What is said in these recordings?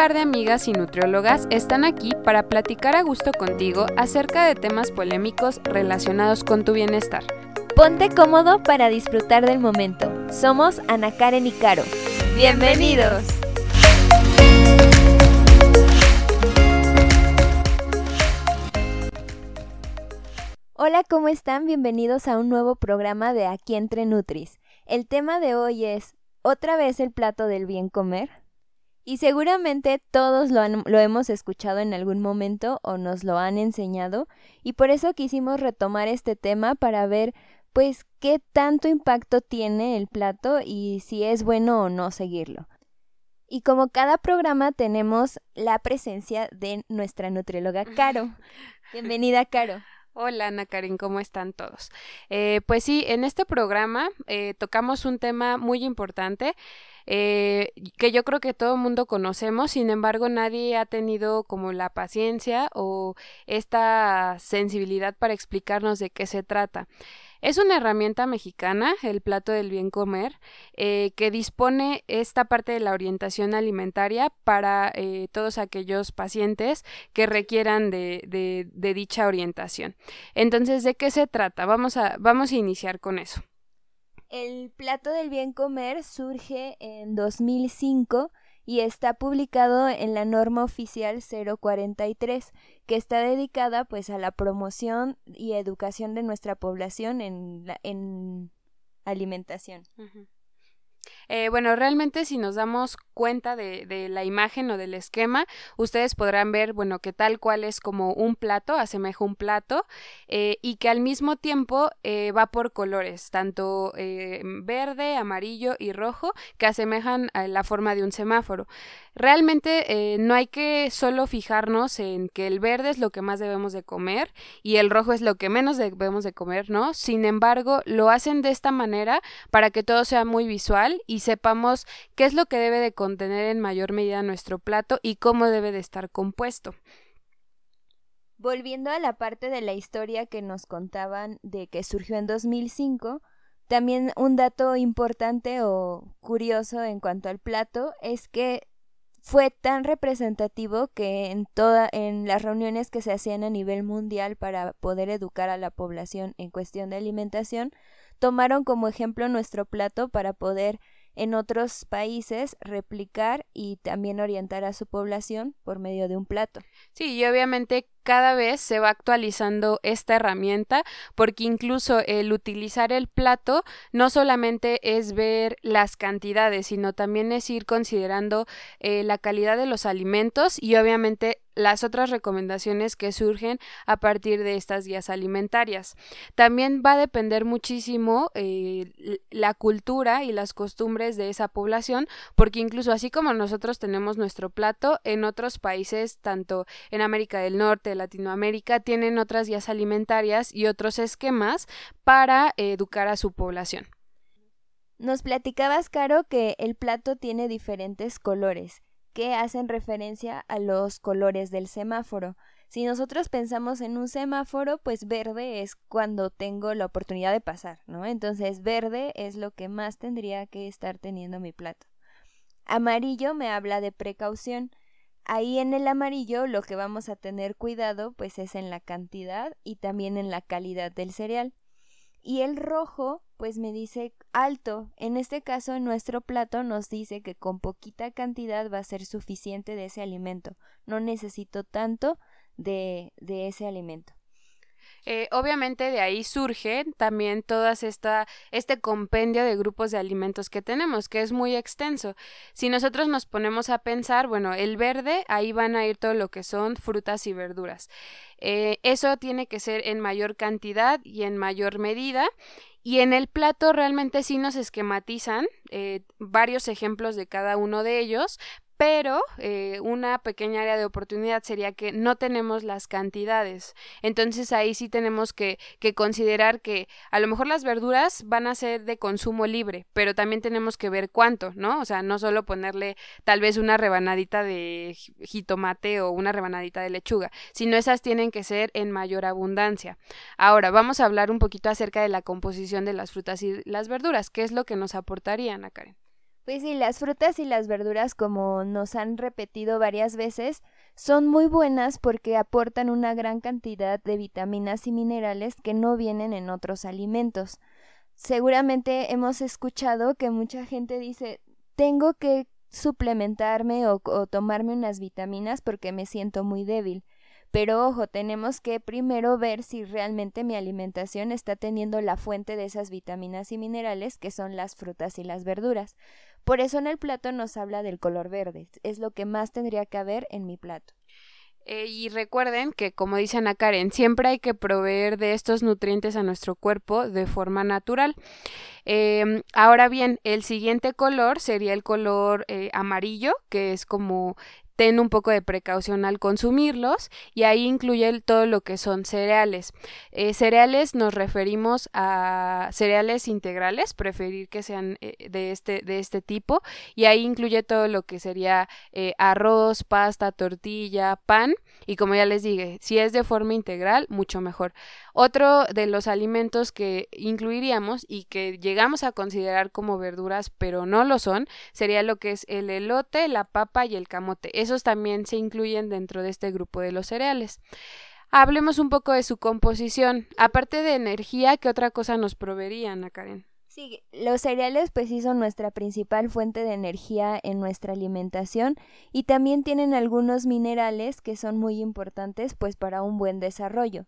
par de amigas y nutriólogas están aquí para platicar a gusto contigo acerca de temas polémicos relacionados con tu bienestar. Ponte cómodo para disfrutar del momento. Somos Ana Karen y Caro. ¡Bienvenidos! Hola, ¿cómo están? Bienvenidos a un nuevo programa de Aquí entre Nutris. El tema de hoy es ¿Otra vez el plato del bien comer? Y seguramente todos lo, lo, hemos escuchado en algún momento o nos lo han enseñado y por eso quisimos retomar este tema para ver pues qué tanto impacto tiene el plato y si es bueno o no seguirlo. Y como cada programa tenemos la presencia de nuestra nutrióloga Caro. Bienvenida, Caro. Hola Ana Karen, ¿cómo están todos? Eh, pues sí, en este programa eh, tocamos un tema muy importante eh, que yo creo que todo el mundo conocemos, sin embargo nadie ha tenido como la paciencia o esta sensibilidad para explicarnos de qué se trata. Es una herramienta mexicana, el plato del bien comer, eh, que dispone esta parte de la orientación alimentaria para eh, todos aquellos pacientes que requieran de, de, de, dicha orientación. Entonces, ¿de qué se trata? Vamos a, vamos a iniciar con eso. El plato del bien comer surge en 2005 y está publicado en la norma oficial 043, que está dedicada pues a la promoción y educación de nuestra población en, la, en alimentación. Eh, bueno, realmente si nos damos cuenta de, de, la imagen o del esquema, ustedes podrán ver, bueno, que tal cual es como un plato, asemeja un plato, eh, y que al mismo tiempo eh, va por colores, tanto verde, amarillo y rojo, que asemejan a la forma de un semáforo. Realmente no hay que solo fijarnos en que el verde es lo que más debemos de comer y el rojo es lo que menos debemos de comer, ¿no? Sin embargo, lo hacen de esta manera para que todo sea muy visual y sepamos qué es lo que debe de contener en mayor medida nuestro plato y cómo debe de estar compuesto. Volviendo a la parte de la historia que nos contaban de que surgió en 2005, también un dato importante o curioso en cuanto al plato es que fue tan representativo que en toda en las reuniones que se hacían a nivel mundial para poder educar a la población en cuestión de alimentación tomaron como ejemplo nuestro plato para poder en otros países replicar y también orientar a su población por medio de un plato. Sí, y obviamente cada vez se va actualizando esta herramienta porque incluso el utilizar el plato no solamente es ver las cantidades, sino también es ir considerando eh, la calidad de los alimentos y obviamente las otras recomendaciones que surgen a partir de estas guías alimentarias. También va a depender muchísimo eh, la cultura y las costumbres de esa población, porque incluso así como nosotros tenemos nuestro plato, en otros países, tanto en América del Norte, Latinoamérica, tienen otras guías alimentarias y otros esquemas para educar a su población. Nos platicabas, Caro, que el plato tiene diferentes colores que hacen referencia a los colores del semáforo. Si nosotros pensamos en un semáforo, pues verde es cuando tengo la oportunidad de pasar, ¿no? Entonces verde es lo que más tendría que estar teniendo mi plato. Amarillo me habla de precaución. Ahí en el amarillo lo que vamos a tener cuidado pues es en la cantidad y también en la calidad del cereal. Y el rojo pues me dice alto. En este caso, nuestro plato nos dice que con poquita cantidad va a ser suficiente de ese alimento. No necesito tanto de, de ese alimento. Eh, obviamente de ahí surge también esta este compendio de grupos de alimentos que tenemos que es muy extenso. Si nosotros nos ponemos a pensar bueno el verde ahí van a ir todo lo que son frutas y verduras. Eh, eso tiene que ser en mayor cantidad y en mayor medida y en el plato realmente sí nos esquematizan eh, varios ejemplos de cada uno de ellos, pero eh, una pequeña área de oportunidad sería que no tenemos las cantidades. Entonces ahí sí tenemos que, que, considerar que a lo mejor las verduras van a ser de consumo libre, pero también tenemos que ver cuánto, ¿no? O sea, no solo ponerle tal vez una rebanadita de jitomate o una rebanadita de lechuga, sino esas tienen que ser en mayor abundancia. Ahora, vamos a hablar un poquito acerca de la composición de las frutas y las verduras, qué es lo que nos aportarían a Karen. Pues sí, las frutas y las verduras, como nos han repetido varias veces, son muy buenas porque aportan una gran cantidad de vitaminas y minerales que no vienen en otros alimentos. Seguramente hemos escuchado que mucha gente dice, tengo que suplementarme o tomarme unas vitaminas porque me siento muy débil. Pero ojo, tenemos que primero ver si realmente mi alimentación está teniendo la fuente de esas vitaminas y minerales que son las frutas y las verduras. Por eso en el plato nos habla del color verde, es lo que más tendría que haber en mi plato. Eh, y recuerden que, como dice Ana Karen, siempre hay que proveer de estos nutrientes a nuestro cuerpo de forma natural. Em, ahora bien, el siguiente color sería el color eh, amarillo, que es como ten un poco de precaución al consumirlos y ahí incluye todo lo que son cereales. Eh, cereales nos referimos a cereales integrales, preferir que sean eh, de, este, de este tipo y ahí incluye todo lo que sería eh, arroz, pasta, tortilla, pan y como ya les dije, si es de forma integral, mucho mejor. Otro de los alimentos que incluiríamos y que llegamos a considerar como verduras, pero no lo son, sería lo que es el elote, la papa y el camote. Esos también se incluyen dentro de este grupo de los cereales. Hablemos un poco de su composición. Aparte de energía, ¿qué otra cosa nos proveerían, Karen? Sí, los cereales pues sí son nuestra principal fuente de energía en nuestra alimentación y también tienen algunos minerales que son muy importantes pues para un buen desarrollo.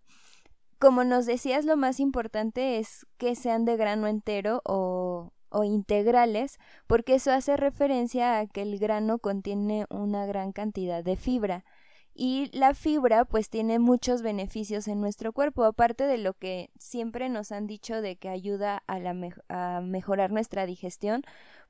Como nos decías, lo más importante es que sean de grano entero o, integrales, porque eso hace referencia a que el grano contiene una gran cantidad de fibra. Y la fibra pues tiene muchos beneficios en nuestro cuerpo, aparte de lo que siempre nos han dicho de que ayuda a, la a mejorar nuestra digestión,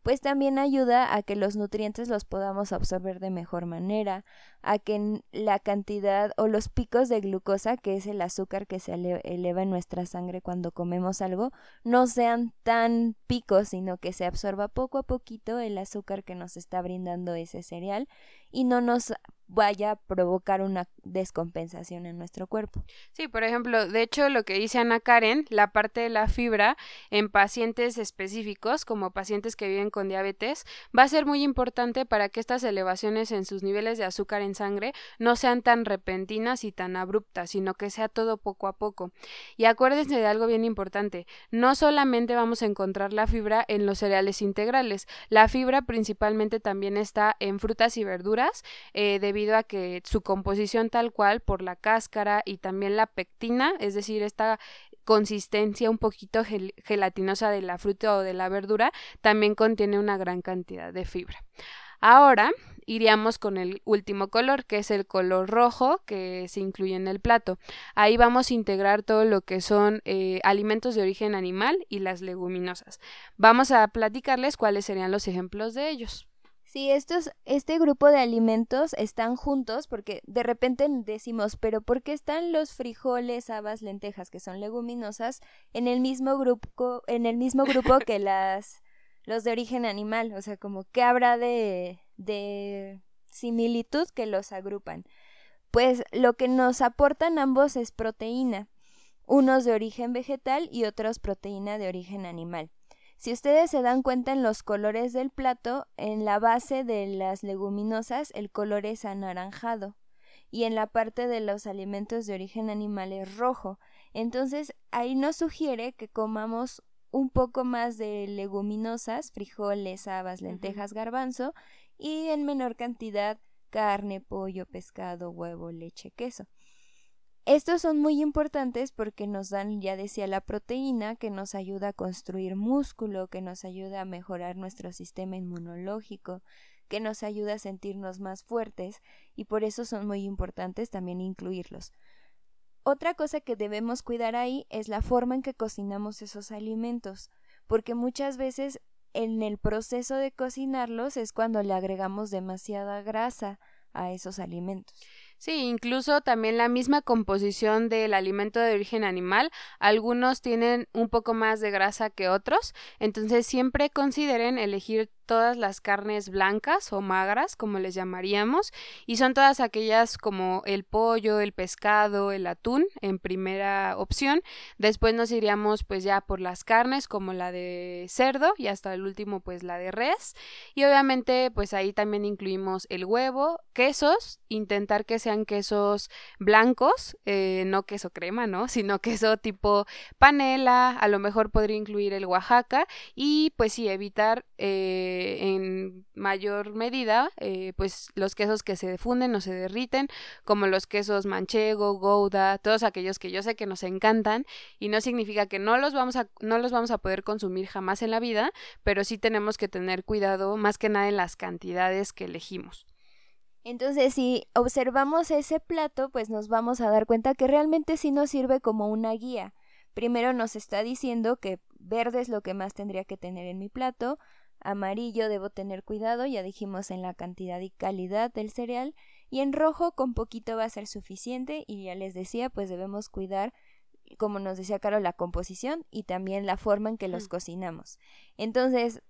pues también ayuda a que los nutrientes los podamos absorber de mejor manera, a que la cantidad o los picos de glucosa, que es el azúcar que se eleva en nuestra sangre cuando comemos algo, no sean tan picos, sino que se absorba poco a poquito el azúcar que nos está brindando ese cereal y no nos vaya a provocar una descompensación en nuestro cuerpo. Sí, por ejemplo, de hecho lo que dice Ana Karen, la parte de la fibra en pacientes específicos, como pacientes que viven con diabetes, va a ser muy importante para que estas elevaciones en sus niveles de azúcar en sangre no sean tan repentinas y tan abruptas, sino que sea todo poco a poco. Y acuérdense de algo bien importante, no solamente vamos a encontrar la fibra en los cereales integrales, la fibra principalmente también está en frutas y verduras, eh, debido a que su composición tal cual por la cáscara y también la pectina, es decir, esta consistencia un poquito gelatinosa de la fruta o de la verdura, también contiene una gran cantidad de fibra. Ahora iríamos con el último color, que es el color rojo que se incluye en el plato. Ahí vamos a integrar todo lo que son eh, alimentos de origen animal y las leguminosas. Vamos a platicarles cuáles serían los ejemplos de ellos. Sí, estos, este grupo de alimentos están juntos porque de repente decimos, pero ¿por qué están los frijoles, habas, lentejas, que son leguminosas, en el mismo grupo, en el mismo grupo que las los de origen animal? O sea, como qué habrá de, de similitud que los agrupan. Pues lo que nos aportan ambos es proteína, unos de origen vegetal y otros proteína de origen animal. Si ustedes se dan cuenta en los colores del plato, en la base de las leguminosas el color es anaranjado y en la parte de los alimentos de origen animal es rojo. Entonces ahí nos sugiere que comamos un poco más de leguminosas, frijoles, habas, lentejas, garbanzo y en menor cantidad carne, pollo, pescado, huevo, leche, queso. Estos son muy importantes porque nos dan, ya decía, la proteína que nos ayuda a construir músculo, que nos ayuda a mejorar nuestro sistema inmunológico, que nos ayuda a sentirnos más fuertes y por eso son muy importantes también incluirlos. Otra cosa que debemos cuidar ahí es la forma en que cocinamos esos alimentos, porque muchas veces en el proceso de cocinarlos es cuando le agregamos demasiada grasa a esos alimentos. Sí, incluso también la misma composición del alimento de origen animal. Algunos tienen un poco más de grasa que otros, entonces siempre consideren elegir todas las carnes blancas o magras, como les llamaríamos, y son todas aquellas como el pollo, el pescado, el atún en primera opción. Después nos iríamos pues ya por las carnes como la de cerdo y hasta el último pues la de res. Y obviamente pues ahí también incluimos el huevo, quesos, intentar que sean quesos blancos, eh, no queso crema, ¿no? Sino queso tipo panela, a lo mejor podría incluir el Oaxaca y pues sí, evitar eh, en mayor medida eh, pues los quesos que se defunden o se derriten, como los quesos manchego, gouda, todos aquellos que yo sé que nos encantan y no significa que no los vamos a, no los vamos a poder consumir jamás en la vida, pero sí tenemos que tener cuidado más que nada en las cantidades que elegimos. Entonces, si observamos ese plato, pues nos vamos a dar cuenta que realmente sí nos sirve como una guía. Primero nos está diciendo que verde es lo que más tendría que tener en mi plato, amarillo debo tener cuidado, ya dijimos en la cantidad y calidad del cereal, y en rojo con poquito va a ser suficiente y ya les decía, pues debemos cuidar como nos decía Caro, la composición y también la forma en que los cocinamos. Entonces,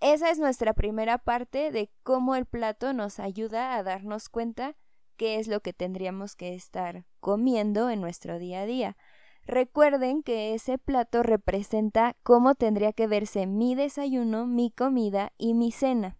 esa es nuestra primera parte de cómo el plato nos ayuda a darnos cuenta qué es lo que tendríamos que estar comiendo en nuestro día a día. Recuerden que ese plato representa cómo tendría que verse mi desayuno, mi comida y mi cena.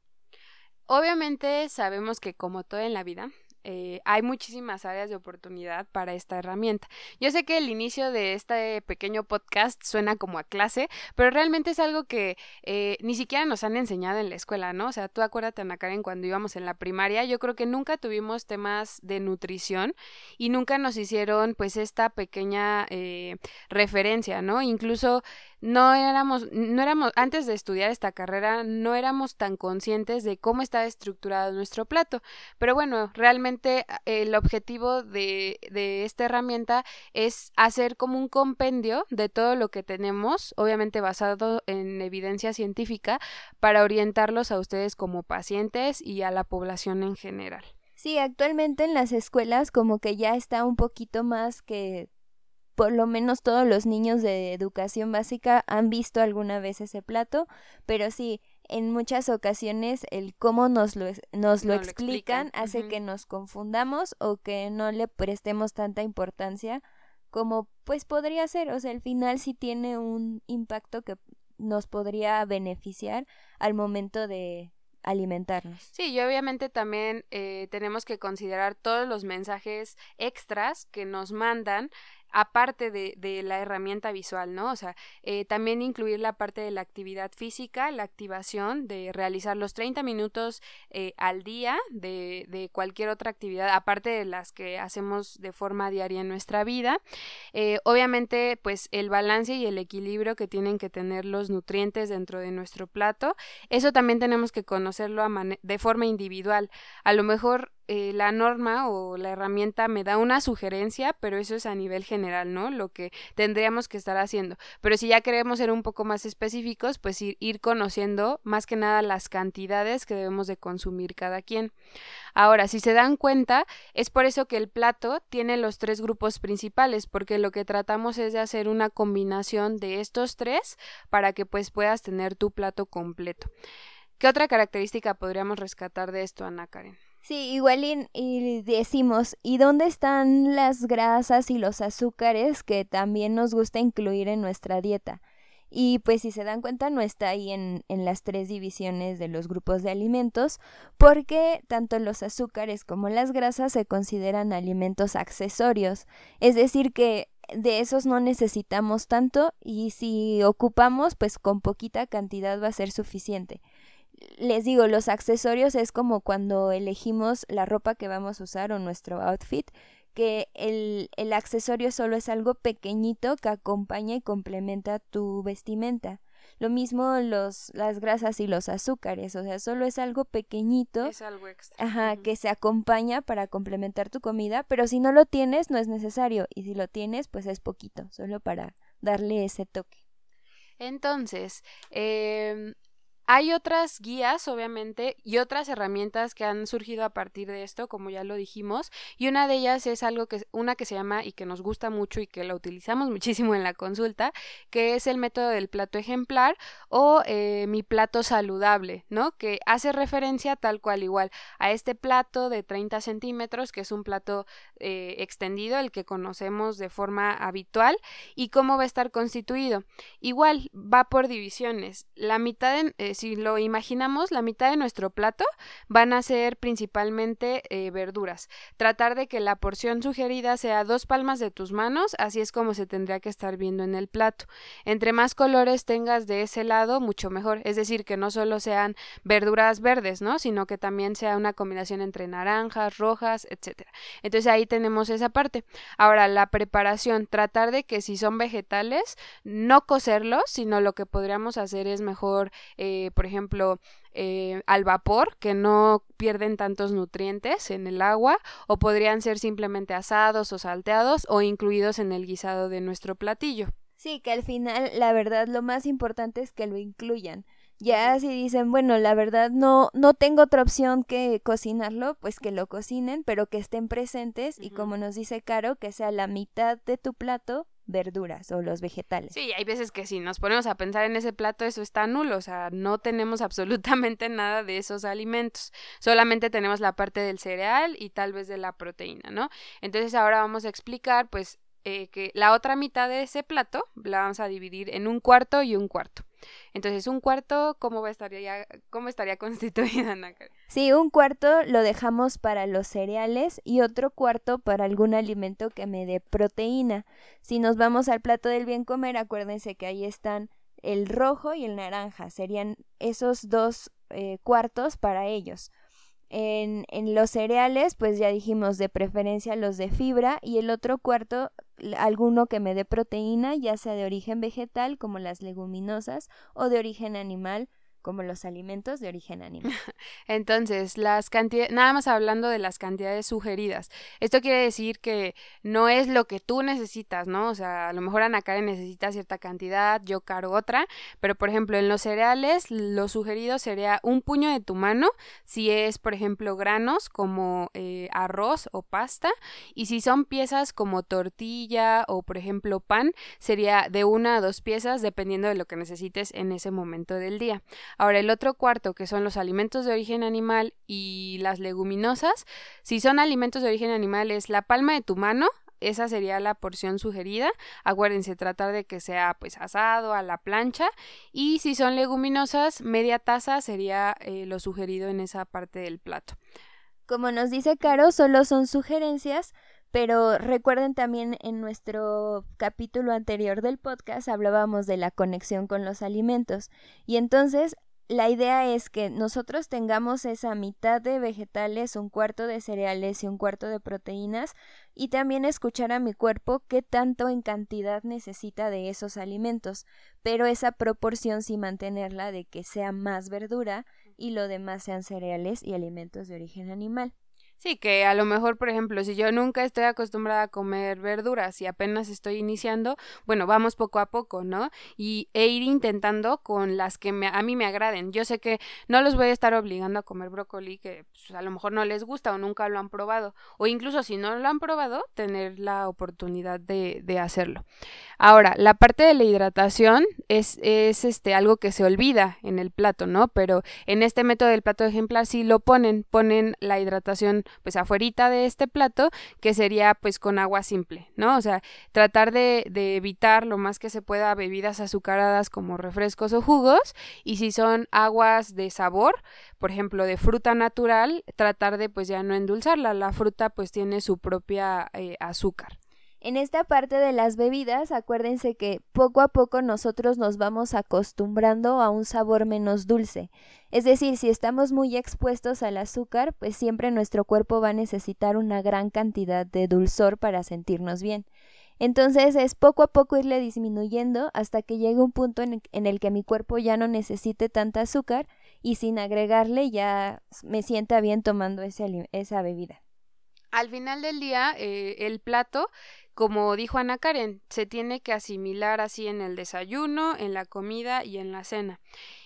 Obviamente sabemos que como todo en la vida, eh, hay muchísimas áreas de oportunidad para esta herramienta. Yo sé que el inicio de este pequeño podcast suena como a clase, pero realmente es algo que eh, ni siquiera nos han enseñado en la escuela, ¿no? O sea, tú acuérdate, Ana Karen, cuando íbamos en la primaria, yo creo que nunca tuvimos temas de nutrición y nunca nos hicieron pues esta pequeña eh, referencia, ¿no? Incluso no éramos, no éramos, antes de estudiar esta carrera, no éramos tan conscientes de cómo estaba estructurado nuestro plato. Pero bueno, realmente ah, el objetivo de, de esta herramienta es hacer como un compendio de todo lo que tenemos, obviamente basado en evidencia científica, para orientarlos a ustedes como pacientes y a la población en general. Sí, actualmente en las escuelas como que ya está un poquito más que por lo menos todos los niños de educación básica han visto alguna vez ese plato, pero sí, en muchas ocasiones el cómo nos lo, nos lo, explican, hace que nos confundamos o que no le prestemos tanta importancia como pues podría ser, o sea, al final sí tiene un impacto que nos podría beneficiar al momento de alimentarnos. Sí, y obviamente también eh, tenemos que considerar todos los mensajes extras que nos mandan aparte de, de, la herramienta visual, ¿no? O sea, eh, también incluir la parte de la actividad física, la activación de realizar los 30 minutos eh, al día de, de, cualquier otra actividad, aparte de las que hacemos de forma diaria en nuestra vida. Eh, obviamente, pues el balance y el equilibrio que tienen que tener los nutrientes dentro de nuestro plato, eso también tenemos que conocerlo de forma individual. A lo mejor eh, la norma o la herramienta me da una sugerencia, pero eso es a nivel general, ¿no? Lo que tendríamos que estar haciendo. Pero si ya queremos ser un poco más específicos, pues ir, ir conociendo más que nada las cantidades que debemos de consumir cada quien. Ahora, si se dan cuenta, es por eso que el plato tiene los tres grupos principales, porque lo que tratamos es de hacer una combinación de estos tres para que pues puedas tener tu plato completo. ¿Qué otra característica podríamos rescatar de esto, Ana Karen? Sí, igual y, decimos, ¿y dónde están las grasas y los azúcares que también nos gusta incluir en nuestra dieta? Y pues si se dan cuenta no está ahí en, en las tres divisiones de los grupos de alimentos porque tanto los azúcares como las grasas se consideran alimentos accesorios. Es decir que de esos no necesitamos tanto y si ocupamos pues con poquita cantidad va a ser suficiente les digo, los accesorios es como cuando elegimos la ropa que vamos a usar o nuestro outfit, que el, el accesorio solo es algo pequeñito que acompaña y complementa tu vestimenta. Lo mismo los, las grasas y los azúcares, o sea, solo es algo pequeñito. Es algo extra. Ajá, que se acompaña para complementar tu comida, pero si no lo tienes, no es necesario. Y si lo tienes, pues es poquito, solo para darle ese toque. Entonces, eh, Hay otras guías, obviamente, y otras herramientas que han surgido a partir de esto, como ya lo dijimos, y una de ellas es algo que una que se llama y que nos gusta mucho y que la utilizamos muchísimo en la consulta, que es el método del plato ejemplar o eh, mi plato saludable, ¿no? Que hace referencia tal cual igual a este plato de 30 centímetros, que es un plato eh, extendido, el que conocemos de forma habitual, y cómo va a estar constituido. Igual va por divisiones. La mitad en, eh, si lo imaginamos, la mitad de nuestro plato van a ser principalmente eh, verduras. Tratar de que la porción sugerida sea dos palmas de tus manos, así es como se tendría que estar viendo en el plato. Entre más colores tengas de ese lado, mucho mejor. Es decir, que no solo sean verduras verdes, ¿no? Sino que también sea una combinación entre naranjas, rojas, etcétera. Entonces ahí tenemos esa parte. Ahora, la preparación, tratar de que si son vegetales, no cocerlos, sino lo que podríamos hacer es mejor eh, por ejemplo, eh, al vapor, que no pierden tantos nutrientes en el agua, o podrían ser simplemente asados o salteados o incluidos en el guisado de nuestro platillo. Sí, que al final la verdad lo más importante es que lo incluyan. Ya si dicen, bueno, la verdad no no tengo otra opción que cocinarlo, pues que lo cocinen, pero que estén presentes y como nos dice Caro, que sea la mitad de tu plato verduras o los vegetales. Sí, hay veces que si nos ponemos a pensar en ese plato, eso está nulo, o sea, no tenemos absolutamente nada de esos alimentos, solamente tenemos la parte del cereal y tal vez de la proteína, ¿no? Entonces ahora vamos a explicar, pues, eh, que la otra mitad de ese plato la vamos a dividir en un cuarto y un cuarto. Entonces, un cuarto, ¿cómo estaría, cómo estaría constituida, Sí, un cuarto lo dejamos para los cereales y otro cuarto para algún alimento que me dé proteína. Si nos vamos al plato del bien comer, acuérdense que ahí están el rojo y el naranja. Serían esos dos eh, cuartos para ellos. En, en, los cereales, pues ya dijimos de preferencia los de fibra y el otro cuarto, alguno que me dé proteína, ya sea de origen vegetal como las leguminosas o de origen animal como los alimentos de origen animal. Entonces, las cantidades, nada más hablando de las cantidades sugeridas. Esto quiere decir que no es lo que tú necesitas, ¿no? O sea, a lo mejor Ana Karen necesita cierta cantidad, yo caro otra, pero por ejemplo, en los cereales, lo sugerido sería un puño de tu mano, si es, por ejemplo, granos como eh, arroz o pasta, y si son piezas como tortilla o, por ejemplo, pan, sería de una a dos piezas, dependiendo de lo que necesites en ese momento del día. Ahora, el otro cuarto, que son los alimentos de origen animal y las leguminosas, si son alimentos de origen animal es la palma de tu mano, esa sería la porción sugerida. Acuérdense, tratar de que sea pues asado a la plancha. Y si son leguminosas, media taza sería eh, lo sugerido en esa parte del plato. Como nos dice Caro, solo son sugerencias, pero recuerden también en nuestro capítulo anterior del podcast hablábamos de la conexión con los alimentos. Y entonces la idea es que nosotros tengamos esa mitad de vegetales, un cuarto de cereales y un cuarto de proteínas y también escuchar a mi cuerpo qué tanto en cantidad necesita de esos alimentos, pero esa proporción sí mantenerla de que sea más verdura y lo demás sean cereales y alimentos de origen animal. Sí, que a lo mejor, por ejemplo, si yo nunca estoy acostumbrada a comer verduras y apenas estoy iniciando, bueno, vamos poco a poco, ¿no? Y e ir intentando con las que me, a mí me agraden. Yo sé que no los voy a estar obligando a comer brócoli que pues, a lo mejor no les gusta o nunca lo han probado. O incluso si no lo han probado, tener la oportunidad de, de hacerlo. Ahora, la parte de la hidratación es, es este algo que se olvida en el plato, ¿no? Pero en este método del plato ejemplar sí lo ponen, ponen la hidratación pues afuerita de este plato, que sería pues con agua simple, ¿no? O sea, tratar de, evitar lo más que se pueda bebidas azucaradas como refrescos o jugos, y si son aguas de sabor, por ejemplo, de fruta natural, tratar de pues ya no endulzarla, la fruta pues tiene su propia eh, azúcar. En esta parte de las bebidas, acuérdense que poco a poco nosotros nos vamos acostumbrando a un sabor menos dulce. Es decir, si estamos muy expuestos al azúcar, pues siempre nuestro cuerpo va a necesitar una gran cantidad de dulzor para sentirnos bien. Entonces es poco a poco irle disminuyendo hasta que llegue un punto en, el que mi cuerpo ya no necesite tanta azúcar y sin agregarle ya me sienta bien tomando esa bebida. Al final del día, eh, el plato como dijo Ana Karen, se tiene que asimilar así en el desayuno, en la comida y en la cena.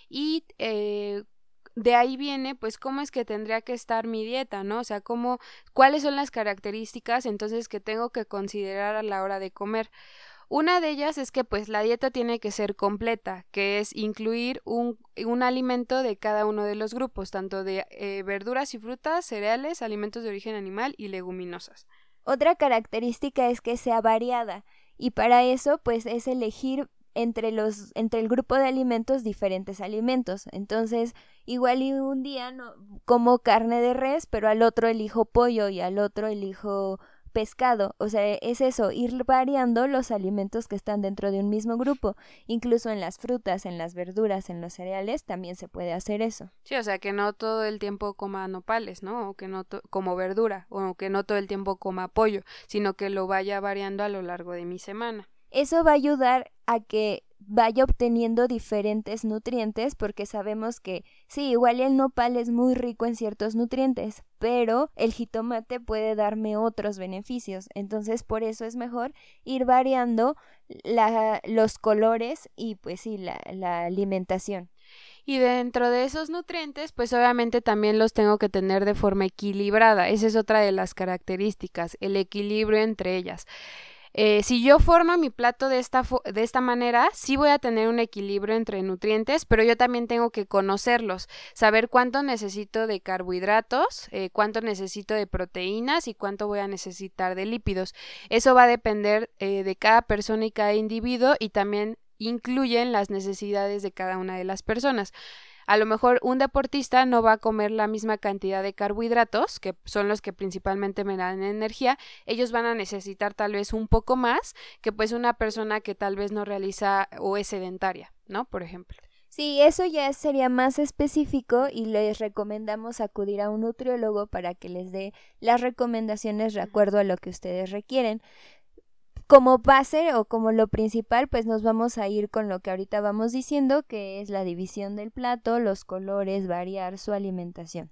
y eh, de ahí viene pues cómo es que tendría que estar mi dieta, ¿no? O sea, cómo, cuáles son las características entonces que tengo que considerar a la hora de comer. Una de ellas es que pues la dieta tiene que ser completa, que es incluir un, un alimento de cada uno de los grupos, tanto de eh, verduras y frutas, cereales, alimentos de origen animal y leguminosas. Otra característica es que sea variada y para eso pues es elegir entre los entre el grupo de alimentos diferentes alimentos. Entonces, igual y un día no como carne de res, pero al otro elijo pollo y al otro elijo pescado. O sea, es eso, ir variando los alimentos que están dentro de un mismo grupo. Incluso en las frutas, en las verduras, en los cereales, también se puede hacer eso. Sí, o sea, que no todo el tiempo coma nopales, ¿no? O que no como verdura, o que no todo el tiempo coma pollo, sino que lo vaya variando a lo largo de mi semana. Eso va a ayudar a que vaya obteniendo diferentes nutrientes porque sabemos que sí, igual el nopal es muy rico en ciertos nutrientes, pero el jitomate puede darme otros beneficios. Entonces por eso es mejor ir variando la, los colores y pues sí, la, la alimentación. Y dentro de esos nutrientes, pues obviamente también los tengo que tener de forma equilibrada. Esa es otra de las características, el equilibrio entre ellas. Eh, si yo formo mi plato de esta, de esta manera, sí voy a tener un equilibrio entre nutrientes, pero yo también tengo que conocerlos, saber cuánto necesito de carbohidratos, eh, cuánto necesito de proteínas y cuánto voy a necesitar de lípidos. Eso va a depender eh, de cada persona y cada individuo y también incluyen las necesidades de cada una de las personas. A lo mejor un deportista no va a comer la misma cantidad de carbohidratos, que son los que principalmente me dan energía, ellos van a necesitar tal vez un poco más que pues una persona que tal vez no realiza o es sedentaria, ¿no? Por ejemplo. Sí, eso ya sería más específico y les recomendamos acudir a un nutriólogo para que les dé las recomendaciones de acuerdo a lo que ustedes requieren como base o como lo principal, pues nos vamos a ir con lo que ahorita vamos diciendo, que es la división del plato, los colores, variar su alimentación.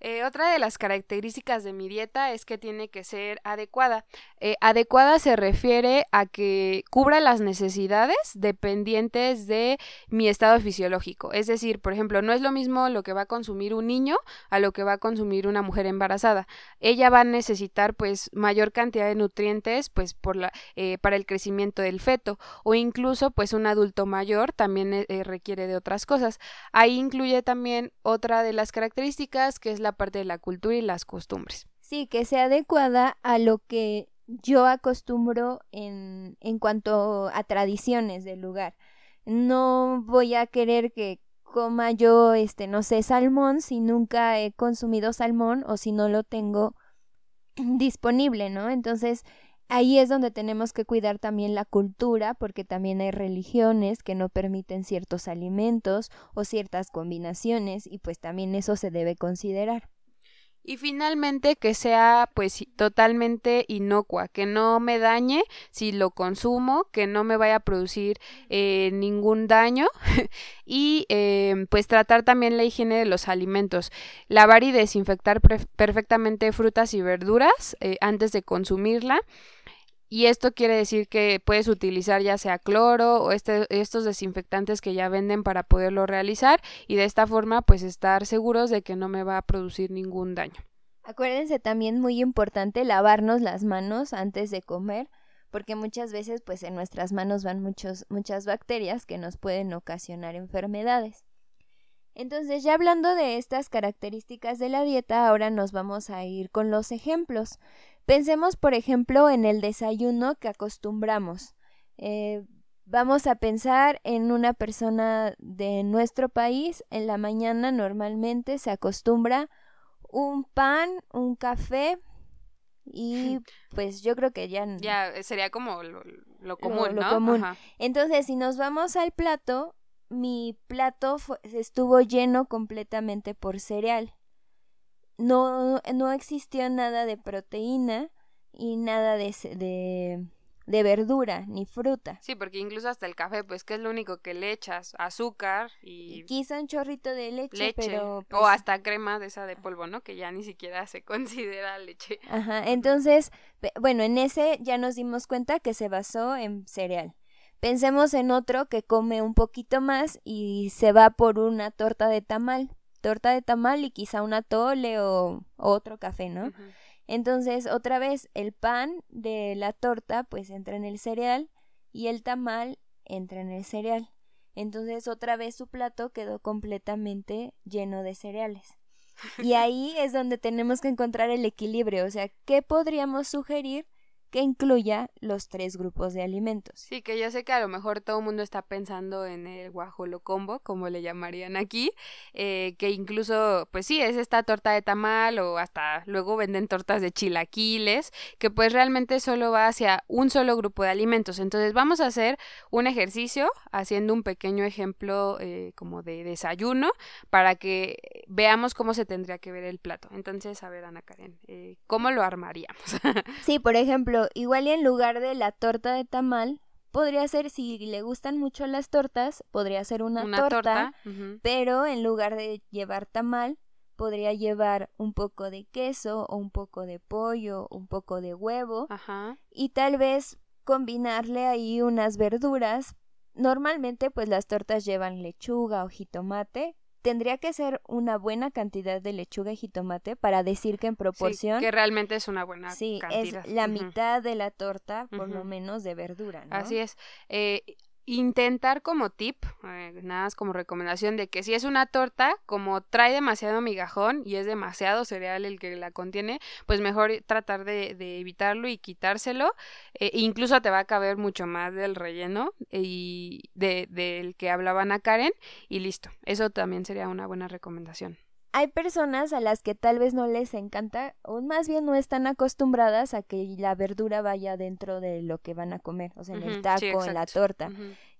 Eh, otra de las características de mi dieta es que tiene que ser adecuada. Eh, adecuada se refiere a que cubra las necesidades dependientes de mi estado fisiológico. Es decir, por ejemplo, no es lo mismo lo que va a consumir un niño a lo que va a consumir una mujer embarazada. Ella va a necesitar pues mayor cantidad de nutrientes pues por la, eh, para el crecimiento del feto o incluso pues un adulto mayor también requiere de otras cosas. Ahí incluye también otra de las características que es la parte de la cultura y las costumbres. Sí, que sea adecuada a lo que yo acostumbro en, en cuanto a tradiciones del lugar. No voy a querer que coma yo, este, no sé, salmón si nunca he consumido salmón o si no lo tengo disponible, ¿no? Entonces, ahí es donde tenemos que cuidar también la cultura, porque también hay religiones que no permiten ciertos alimentos o ciertas combinaciones y pues también eso se debe considerar. Y finalmente que sea pues totalmente inocua, que no me dañe si lo consumo, que no me vaya a producir eh, ningún daño y eh, pues tratar también la higiene de los alimentos, lavar y desinfectar perfectamente frutas y verduras eh, antes de consumirla y esto quiere decir que puedes utilizar ya sea cloro o este, estos desinfectantes que ya venden para poderlo realizar y de esta forma pues estar seguros de que no me va a producir ningún daño. Acuérdense también muy importante lavarnos las manos antes de comer porque muchas veces pues en nuestras manos van muchos, muchas bacterias que nos pueden ocasionar enfermedades. Entonces, ya hablando de estas características de la dieta, ahora nos vamos a ir con los ejemplos. Pensemos, por ejemplo, en el desayuno que acostumbramos. Eh, vamos a pensar en una persona de nuestro país. En la mañana normalmente se acostumbra un pan, un café y pues yo creo que ya... Ya sería como lo, común, lo, común. Entonces, si nos vamos al plato, mi plato estuvo lleno completamente por cereal no, no existió nada de proteína y nada de, de, de, verdura ni fruta. Sí, porque incluso hasta el café, pues que es lo único que le echas, azúcar y... Quizá un chorrito de leche, pero... O pues hasta crema de esa de polvo, ¿no? Que ya ni siquiera se considera leche. Ajá, entonces, bueno, en ese ya nos dimos cuenta que se basó en cereal. Pensemos en otro que come un poquito más y se va por una torta de tamal, torta de tamal y quizá una tole o, otro café, ¿no? Entonces, otra vez, el pan de la torta pues entra en el cereal y el tamal entra en el cereal. Entonces, otra vez su plato quedó completamente lleno de cereales. Y ahí es donde tenemos que encontrar el equilibrio, o sea, ¿qué podríamos sugerir que incluya los tres grupos de alimentos. Sí, que yo sé que a lo mejor todo el mundo está pensando en el guajolocombo, como le llamarían aquí, eh, que incluso, pues sí, es esta torta de tamal o hasta luego venden tortas de chilaquiles, que pues realmente solo va hacia un solo grupo de alimentos. Entonces vamos a hacer un ejercicio haciendo un pequeño ejemplo eh, como de desayuno para que veamos cómo se tendría que ver el plato. Entonces, a ver, Ana Karen, eh, ¿cómo lo armaríamos? sí, por ejemplo, igual y en lugar de la torta de tamal, podría ser, si le gustan mucho las tortas, podría ser una, torta, pero en lugar de llevar tamal, podría llevar un poco de queso o un poco de pollo, un poco de huevo y tal vez combinarle ahí unas verduras. Normalmente pues las tortas llevan lechuga o jitomate, tendría que ser una buena cantidad de lechuga y jitomate para decir que en proporción. que realmente es una buena sí, es la mitad de la torta, por lo menos, de verdura, ¿no? Así es. Eh, intentar como tip, eh, nada más como recomendación de que si es una torta, como trae demasiado migajón y es demasiado cereal el que la contiene, pues mejor tratar de, de evitarlo y quitárselo. Eh, incluso te va a caber mucho más del relleno y de, del que hablaban a Karen y listo. Eso también sería una buena recomendación hay personas a las que tal vez no les encanta o más bien no están acostumbradas a que la verdura vaya dentro de lo que van a comer, o sea, en el taco, en la torta.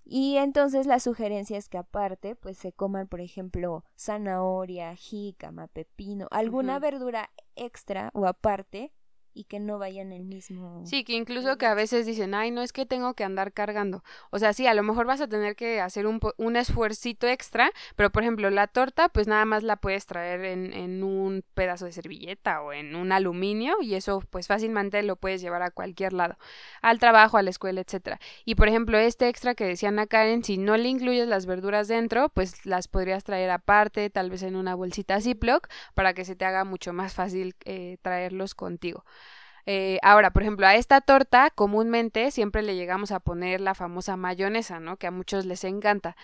Y entonces la sugerencia es que aparte, pues se coman, por ejemplo, zanahoria, jícama, pepino, alguna verdura extra o aparte y que no vayan el mismo. Sí, que incluso que a veces dicen, ay, no es que tengo que andar cargando. O sea, sí, a lo mejor vas a tener que hacer un, un esfuercito extra, pero por ejemplo, la torta, pues nada más la puedes traer en, en un pedazo de servilleta o en un aluminio y eso pues fácilmente lo puedes llevar a cualquier lado, al trabajo, a la escuela, etcétera. Y por ejemplo, este extra que decían acá Karen, si no le incluyes las verduras dentro, pues las podrías traer aparte, tal vez en una bolsita Ziploc, para que se te haga mucho más fácil eh, traerlos contigo. Eh, ahora, por ejemplo, a esta torta comúnmente siempre le llegamos a poner la famosa mayonesa, ¿no? Que a muchos les encanta.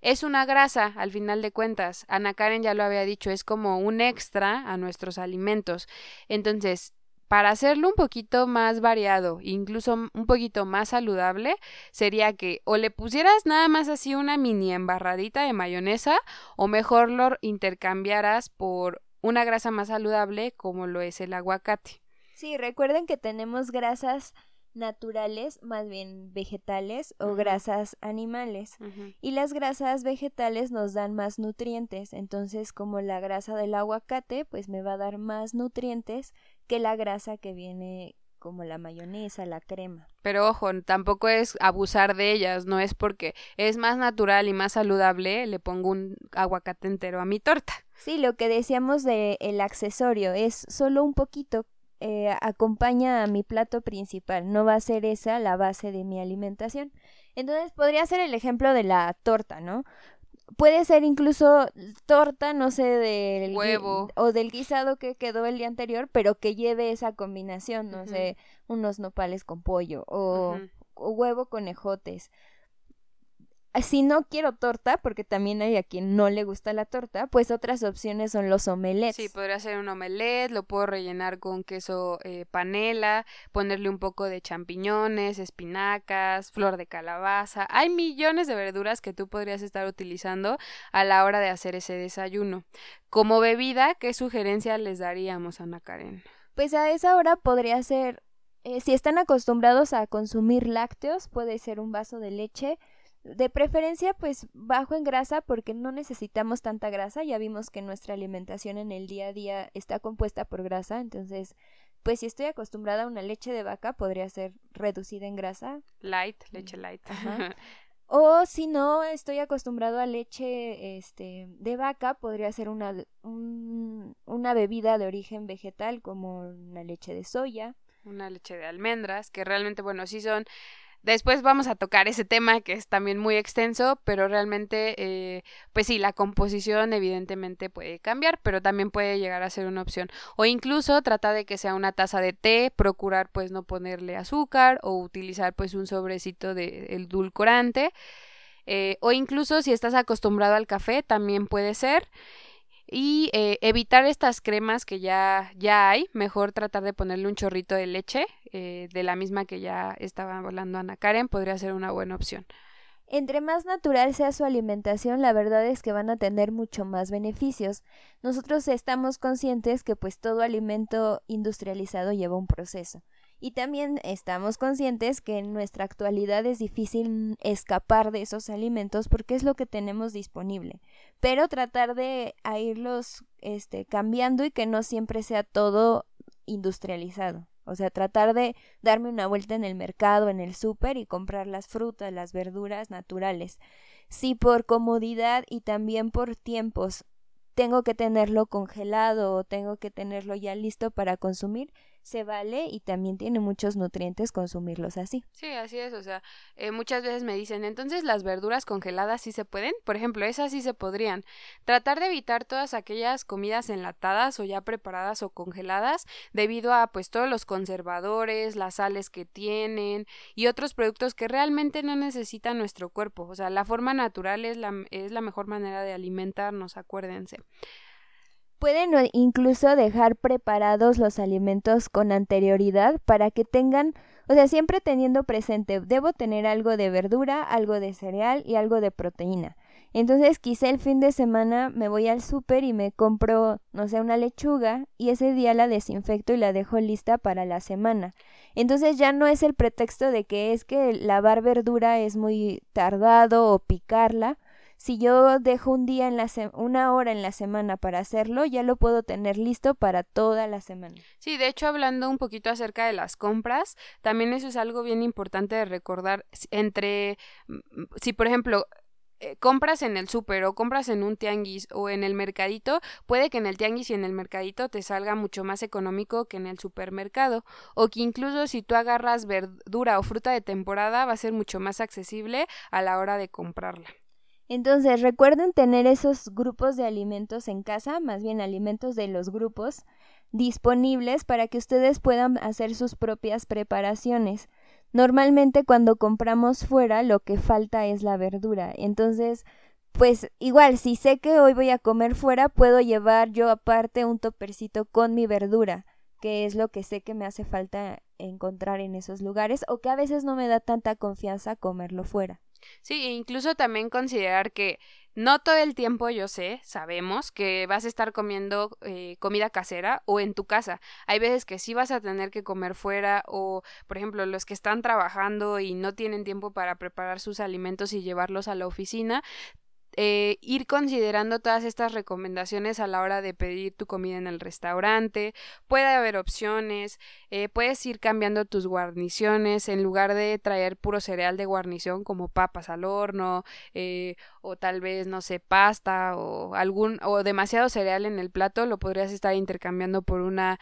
Es una grasa, al final de cuentas. Ana Karen ya lo había dicho, es como un extra a nuestros alimentos. Entonces, para hacerlo un poquito más variado, incluso un poquito más saludable, sería que o le pusieras nada más así una mini embarradita de mayonesa, o mejor lo intercambiaras por una grasa más saludable como lo es el aguacate. Sí, recuerden que tenemos grasas naturales, más bien vegetales o grasas animales. Y las grasas vegetales nos dan más nutrientes, entonces como la grasa del aguacate, pues me va a dar más nutrientes que la grasa que viene como la mayonesa, la crema. Pero ojo, tampoco es abusar de ellas, no es porque es más natural y más saludable, le pongo un aguacate entero a mi torta. Sí, lo que decíamos de el accesorio es solo un poquito eh, acompaña a mi plato principal, no va a ser esa la base de mi alimentación. Entonces podría ser el ejemplo de la torta, ¿no? Puede ser incluso torta, no sé, del huevo o del guisado que quedó el día anterior, pero que lleve esa combinación, no sé, unos nopales con pollo o, o huevo con ejotes si no quiero torta, porque también hay a quien no le gusta la torta, pues otras opciones son los omelets. Sí, podría ser un omelet, lo puedo rellenar con queso eh, panela, ponerle un poco de champiñones, espinacas, flor de calabaza. Hay millones de verduras que tú podrías estar utilizando a la hora de hacer ese desayuno. Como bebida, ¿qué sugerencia les daríamos, Ana Karen? Pues a esa hora podría ser, eh, si están acostumbrados a consumir lácteos, puede ser un vaso de leche, de preferencia, pues bajo en grasa porque no necesitamos tanta grasa. Ya vimos que nuestra alimentación en el día a día está compuesta por grasa. Entonces, pues si estoy acostumbrada a una leche de vaca, podría ser reducida en grasa. Light, leche light. o si no estoy acostumbrado a leche este, de vaca, podría ser una, una bebida de origen vegetal como una leche de soya. Una leche de almendras, que realmente, bueno, sí son Después vamos a tocar ese tema que es también muy extenso, pero realmente, eh, pues sí, la composición evidentemente puede cambiar, pero también puede llegar a ser una opción. O incluso trata de que sea una taza de té, procurar pues no ponerle azúcar o utilizar pues un sobrecito de edulcorante. Eh, o incluso si estás acostumbrado al café, también puede ser y eh, evitar estas cremas que ya, ya hay, mejor tratar de ponerle un chorrito de leche eh, de la misma que ya estaba hablando Ana Karen, podría ser una buena opción. Entre más natural sea su alimentación, la verdad es que van a tener mucho más beneficios. Nosotros estamos conscientes que pues todo alimento industrializado lleva un proceso. Y también estamos conscientes que en nuestra actualidad es difícil escapar de esos alimentos porque es lo que tenemos disponible. Pero tratar de irlos este, cambiando y que no siempre sea todo industrializado. O sea, tratar de darme una vuelta en el mercado, en el súper y comprar las frutas, las verduras naturales. Si por comodidad y también por tiempos tengo que tenerlo congelado o tengo que tenerlo ya listo para consumir, se vale y también tiene muchos nutrientes consumirlos así. Sí, así es, o sea, eh, muchas veces me dicen, entonces las verduras congeladas sí se pueden, por ejemplo, esas sí se podrían. Tratar de evitar todas aquellas comidas enlatadas o ya preparadas o congeladas debido a pues todos los conservadores, las sales que tienen y otros productos que realmente no necesita nuestro cuerpo, o sea, la forma natural es la, es la mejor manera de alimentarnos, acuérdense. Pueden incluso dejar preparados los alimentos con anterioridad para que tengan, o sea, siempre teniendo presente, debo tener algo de verdura, algo de cereal y algo de proteína. Entonces quizá el fin de semana me voy al súper y me compro, no sé, una lechuga y ese día la desinfecto y la dejo lista para la semana. Entonces ya no es el pretexto de que es que lavar verdura es muy tardado o picarla, si yo dejo un día en la una hora en la semana para hacerlo, ya lo puedo tener listo para toda la semana. Sí, de hecho, hablando un poquito acerca de las compras, también eso es algo bien importante de recordar entre, si por ejemplo, eh, compras en el súper o compras en un tianguis o en el mercadito, puede que en el tianguis y en el mercadito te salga mucho más económico que en el supermercado o que incluso si tú agarras verdura o fruta de temporada va a ser mucho más accesible a la hora de comprarla. Entonces, recuerden tener esos grupos de alimentos en casa, más bien alimentos de los grupos, disponibles para que ustedes puedan hacer sus propias preparaciones. Normalmente cuando compramos fuera lo que falta es la verdura. Entonces, pues igual, si sé que hoy voy a comer fuera, puedo llevar yo aparte un topercito con mi verdura, que es lo que sé que me hace falta encontrar en esos lugares o que a veces no me da tanta confianza comerlo fuera. Sí, e incluso también considerar que no todo el tiempo yo sé, sabemos que vas a estar comiendo eh, comida casera o en tu casa. Hay veces que sí vas a tener que comer fuera o, por ejemplo, los que están trabajando y no tienen tiempo para preparar sus alimentos y llevarlos a la oficina, eh, ir considerando todas estas recomendaciones a la hora de pedir tu comida en el restaurante. Puede haber opciones, eh, puedes ir cambiando tus guarniciones en lugar de traer puro cereal de guarnición como papas al horno eh, o tal vez no sé pasta o algún o demasiado cereal en el plato lo podrías estar intercambiando por una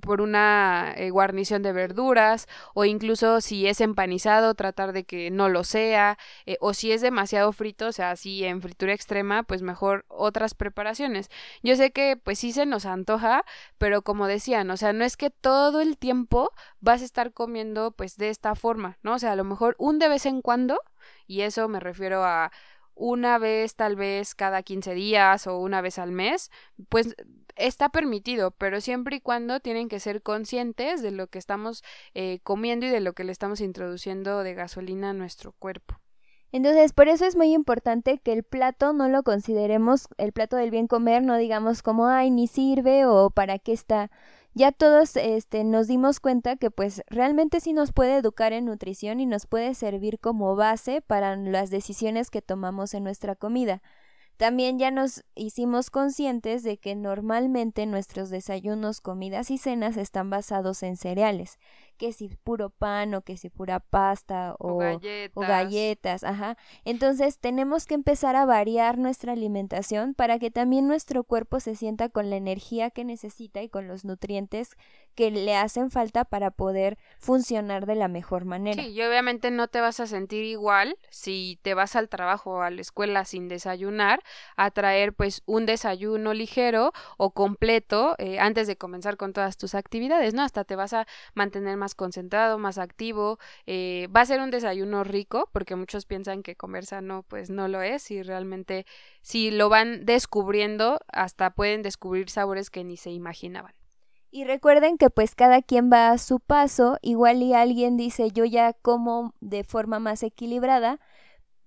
por una eh, guarnición de verduras o incluso si es empanizado tratar de que no lo sea eh, o si es demasiado frito o sea así en fritura extrema pues mejor otras preparaciones. Yo sé que pues sí se nos antoja pero como decían o sea no es que todo el tiempo vas a estar comiendo pues de esta forma no o sea a lo mejor un de vez en cuando y eso me refiero a una vez tal vez cada 15 días o una vez al mes, pues está permitido, pero siempre y cuando tienen que ser conscientes de lo que estamos eh, comiendo y de lo que le estamos introduciendo de gasolina a nuestro cuerpo. Entonces, por eso es muy importante que el plato no lo consideremos el plato del bien comer, no digamos como, ay, ni sirve o para qué está. Ya todos este, nos dimos cuenta que pues realmente sí nos puede educar en nutrición y nos puede servir como base para las decisiones que tomamos en nuestra comida. También ya nos hicimos conscientes de que normalmente nuestros desayunos, comidas y cenas están basados en cereales, que si puro pan o que si pura pasta o, O galletas. o galletas, ajá. Entonces tenemos que empezar a variar nuestra alimentación para que también nuestro cuerpo se sienta con la energía que necesita y con los nutrientes que le hacen falta para poder funcionar de la mejor manera. Sí, y obviamente no te vas a sentir igual si te vas al trabajo o a la escuela sin desayunar, a traer pues un desayuno ligero o completo eh, antes de comenzar con todas tus actividades, ¿no? Hasta te vas a mantener más concentrado, más activo, eh, va a ser un desayuno rico, porque muchos piensan que comer sano pues no lo es y realmente si lo van descubriendo, hasta pueden descubrir sabores que ni se imaginaban. Y recuerden que pues cada quien va a su paso, igual y alguien dice yo ya como de forma más equilibrada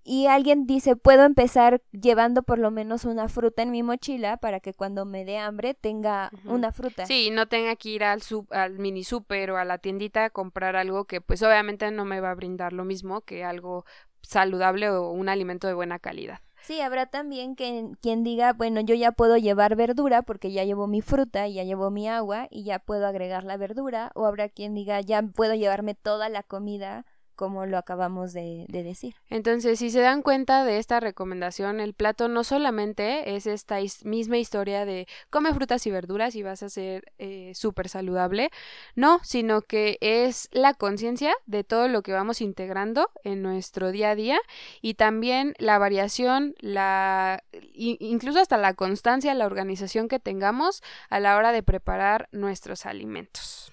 y alguien dice puedo empezar llevando por lo menos una fruta en mi mochila para que cuando me dé hambre tenga una fruta. Sí, no tenga que ir al, sup- al mini super o a la tiendita a comprar algo que pues obviamente no me va a brindar lo mismo que algo saludable o un alimento de buena calidad. Sí, habrá también que, quien diga, bueno, yo ya puedo llevar verdura porque ya llevo mi fruta y ya llevo mi agua y ya puedo agregar la verdura, o habrá quien diga, ya puedo llevarme toda la comida como lo acabamos de, de decir. Entonces, si se dan cuenta de esta recomendación, el plato no solamente es esta misma historia de come frutas y verduras y vas a ser eh, súper saludable, no, sino que es la conciencia de todo lo que vamos integrando en nuestro día a día y también la variación, la incluso hasta la constancia, la organización que tengamos a la hora de preparar nuestros alimentos.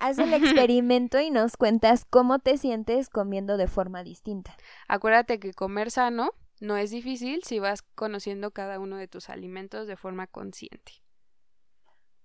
Haz el experimento y nos cuentas cómo te sientes comiendo de forma distinta. Acuérdate que comer sano no es difícil si vas conociendo cada uno de tus alimentos de forma consciente.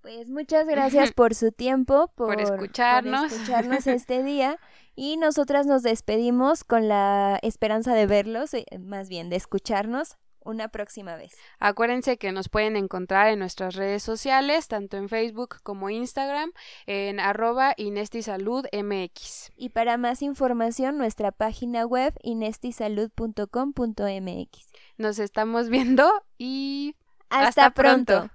Pues muchas gracias por su tiempo, por, Por escucharnos. por escucharnos este día y nosotras nos despedimos con la esperanza de verlos, eh, más bien de escucharnos una próxima vez. Acuérdense que nos pueden encontrar en nuestras redes sociales, tanto en Facebook como Instagram, en arroba inestisaludmx. Y para más información, nuestra página web inestisalud.com.mx. Nos estamos viendo y Hasta, Hasta pronto. pronto.